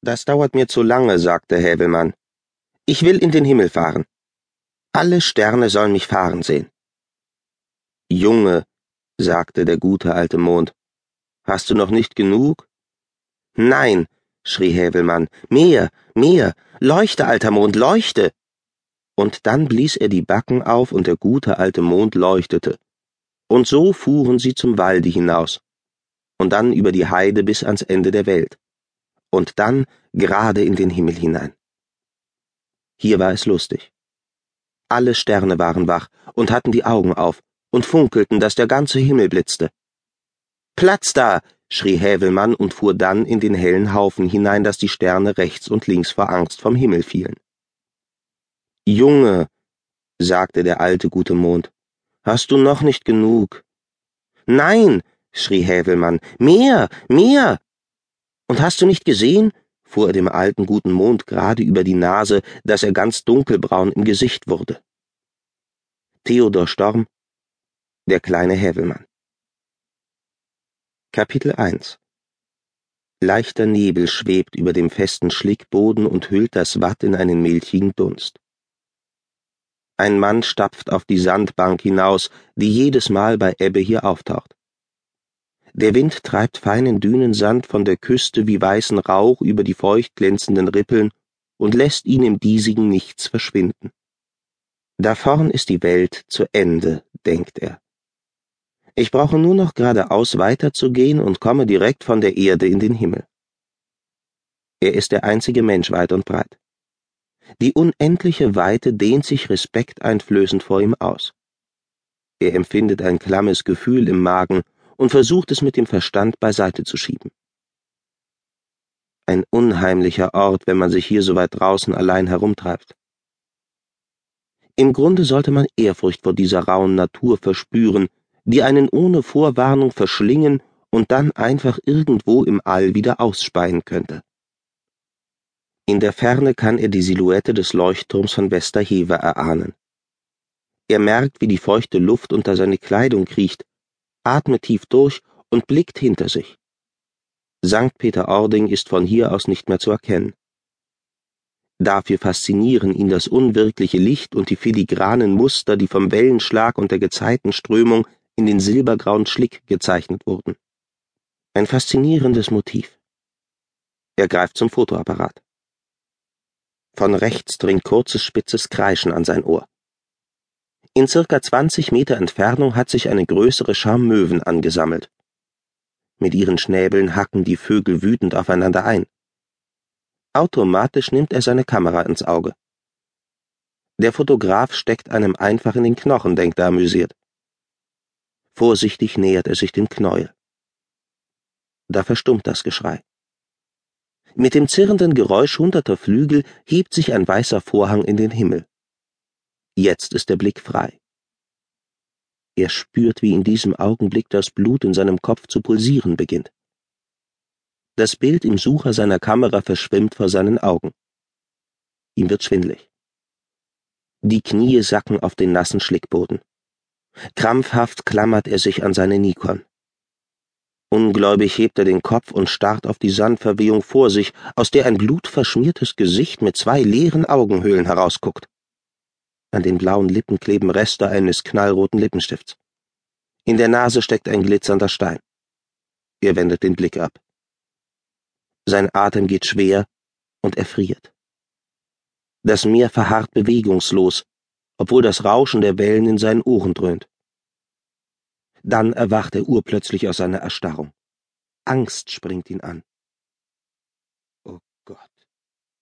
Das dauert mir zu lange, sagte Häwelmann. Ich will in den Himmel fahren. Alle Sterne sollen mich fahren sehen. Junge, sagte der gute alte Mond, hast du noch nicht genug? Nein, schrie Häwelmann, mehr, mehr, leuchte, alter Mond, leuchte! Und dann blies er die Backen auf und der gute alte Mond leuchtete. Und so fuhren sie zum Walde hinaus, und dann über die Heide bis ans Ende der Welt und dann gerade in den Himmel hinein. Hier war es lustig. Alle Sterne waren wach und hatten die Augen auf und funkelten, dass der ganze Himmel blitzte. Platz da! schrie Häwelmann und fuhr dann in den hellen Haufen hinein, dass die Sterne rechts und links vor Angst vom Himmel fielen. Junge, sagte der alte gute Mond, hast du noch nicht genug? Nein, schrie Häwelmann, mehr, mehr! Und hast du nicht gesehen, fuhr er dem alten guten Mond gerade über die Nase, dass er ganz dunkelbraun im Gesicht wurde. Theodor Storm Der kleine Hävelmann Kapitel 1 Leichter Nebel schwebt über dem festen Schlickboden und hüllt das Watt in einen milchigen Dunst. Ein Mann stapft auf die Sandbank hinaus, die jedes Mal bei Ebbe hier auftaucht. Der Wind treibt feinen Dünensand von der Küste wie weißen Rauch über die feucht glänzenden Rippeln und lässt ihn im diesigen Nichts verschwinden. Da vorn ist die Welt zu Ende, denkt er. Ich brauche nur noch geradeaus weiterzugehen und komme direkt von der Erde in den Himmel. Er ist der einzige Mensch weit und breit. Die unendliche Weite dehnt sich respekteinflößend vor ihm aus. Er empfindet ein klammes Gefühl im Magen und versucht es mit dem Verstand beiseite zu schieben. Ein unheimlicher Ort, wenn man sich hier so weit draußen allein herumtreibt. Im Grunde sollte man Ehrfurcht vor dieser rauen Natur verspüren, die einen ohne Vorwarnung verschlingen und dann einfach irgendwo im All wieder ausspeien könnte. In der Ferne kann er die Silhouette des Leuchtturms von Westerhever erahnen. Er merkt, wie die feuchte Luft unter seine Kleidung kriecht, atmet tief durch und blickt hinter sich. St. Peter-Ording ist von hier aus nicht mehr zu erkennen. Dafür faszinieren ihn das unwirkliche Licht und die filigranen Muster, die vom Wellenschlag und der Gezeitenströmung in den silbergrauen Schlick gezeichnet wurden. Ein faszinierendes Motiv. Er greift zum Fotoapparat. Von rechts dringt kurzes spitzes Kreischen an sein Ohr. In circa 20 Meter Entfernung hat sich eine größere Schar Möwen angesammelt. Mit ihren Schnäbeln hacken die Vögel wütend aufeinander ein. Automatisch nimmt er seine Kamera ins Auge. Der Fotograf steckt einem einfach in den Knochen, denkt er amüsiert. Vorsichtig nähert er sich dem Knäuel. Da verstummt das Geschrei. Mit dem zirrenden Geräusch hunderter Flügel hebt sich ein weißer Vorhang in den Himmel. Jetzt ist der Blick frei. Er spürt, wie in diesem Augenblick das Blut in seinem Kopf zu pulsieren beginnt. Das Bild im Sucher seiner Kamera verschwimmt vor seinen Augen. Ihm wird schwindlig. Die Knie sacken auf den nassen Schlickboden. Krampfhaft klammert er sich an seine Nikon. Ungläubig hebt er den Kopf und starrt auf die Sandverwehung vor sich, aus der ein blutverschmiertes Gesicht mit zwei leeren Augenhöhlen herausguckt. An den blauen Lippen kleben Reste eines knallroten Lippenstifts. In der Nase steckt ein glitzernder Stein. Er wendet den Blick ab. Sein Atem geht schwer und er friert. Das Meer verharrt bewegungslos, obwohl das Rauschen der Wellen in seinen Ohren dröhnt. Dann erwacht er urplötzlich aus seiner Erstarrung. Angst springt ihn an.